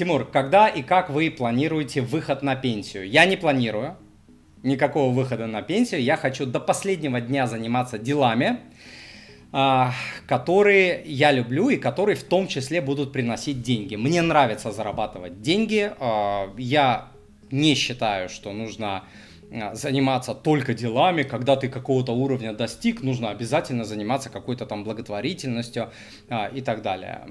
Тимур, когда и как вы планируете выход на пенсию? Я не планирую никакого выхода на пенсию. Я хочу до последнего дня заниматься делами, а, которые я люблю и которые в том числе будут приносить деньги. Мне нравится зарабатывать деньги. А, я не считаю, что нужно заниматься только делами, когда ты какого-то уровня достиг, нужно обязательно заниматься какой-то там благотворительностью а, и так далее.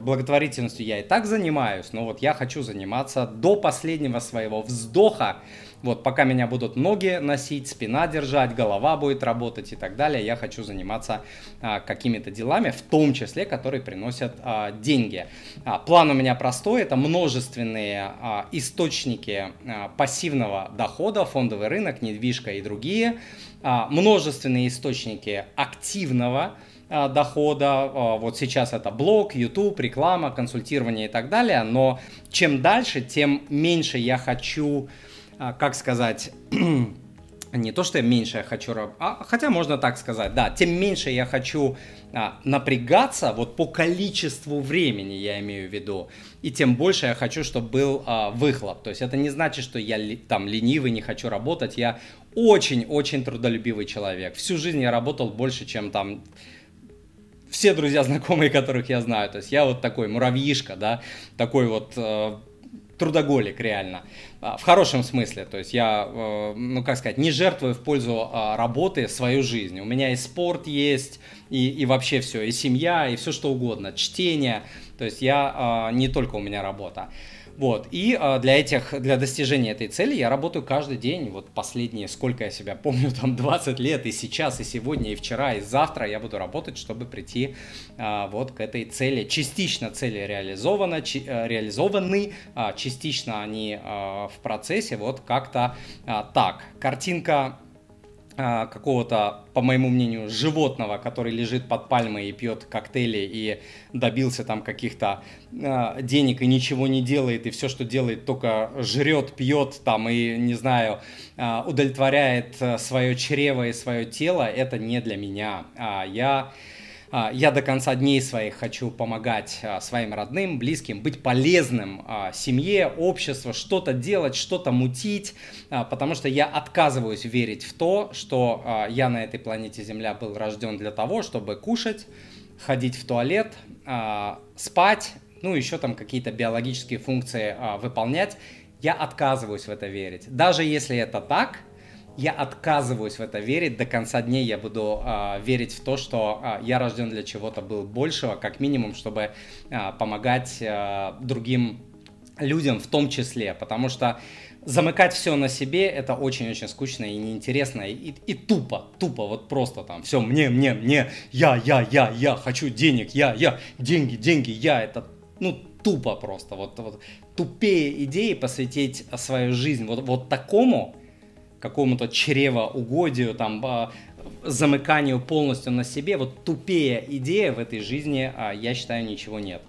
Благотворительностью я и так занимаюсь, но вот я хочу заниматься до последнего своего вздоха, вот, пока меня будут ноги носить, спина держать, голова будет работать и так далее, я хочу заниматься а, какими-то делами, в том числе, которые приносят а, деньги. А, план у меня простой, это множественные а, источники а, пассивного дохода, фондовый рынок, недвижка и другие, а, множественные источники активного а, дохода. А, вот сейчас это блог, YouTube, реклама, консультирование и так далее. Но чем дальше, тем меньше я хочу как сказать, не то, что я меньше я хочу, а, хотя можно так сказать, да, тем меньше я хочу а, напрягаться, вот по количеству времени я имею в виду, и тем больше я хочу, чтобы был а, выхлоп. То есть это не значит, что я там ленивый, не хочу работать, я очень-очень трудолюбивый человек. Всю жизнь я работал больше, чем там все друзья, знакомые, которых я знаю. То есть я вот такой муравьишка, да, такой вот э, трудоголик реально. А, в хорошем смысле. То есть я, э, ну как сказать, не жертвую в пользу а, работы свою жизнь. У меня и спорт есть, и, и вообще все, и семья, и все что угодно, чтение. То есть я, а, не только у меня работа. Вот, и э, для этих, для достижения этой цели я работаю каждый день, вот последние, сколько я себя помню, там 20 лет, и сейчас, и сегодня, и вчера, и завтра я буду работать, чтобы прийти э, вот к этой цели. Частично цели реализованы, чи, э, реализованы, э, частично они э, в процессе, вот как-то э, так. Картинка какого-то, по моему мнению, животного, который лежит под пальмой и пьет коктейли и добился там каких-то э, денег и ничего не делает, и все, что делает, только жрет, пьет там и, не знаю, э, удовлетворяет свое чрево и свое тело, это не для меня. А я а, я до конца дней своих хочу помогать а, своим родным, близким, быть полезным а, семье, обществу, что-то делать, что-то мутить, потому что я отказываюсь верить в то, что я на этой планете Земля был рожден для того, чтобы кушать, ходить в туалет, спать, ну еще там какие-то биологические функции выполнять. Я отказываюсь в это верить. Даже если это так, я отказываюсь в это верить. До конца дней я буду э, верить в то, что э, я рожден для чего-то был большего, как минимум, чтобы э, помогать э, другим людям в том числе. Потому что замыкать все на себе это очень-очень скучно и неинтересно и, и тупо, тупо, вот просто там все мне, мне, мне, я, я, я, я, хочу денег, я, я, деньги, деньги, я, это, ну, тупо просто, вот, вот тупее идеи посвятить свою жизнь вот, вот такому, какому-то чревоугодию, там, а, замыканию полностью на себе, вот тупее идея в этой жизни, а, я считаю, ничего нет.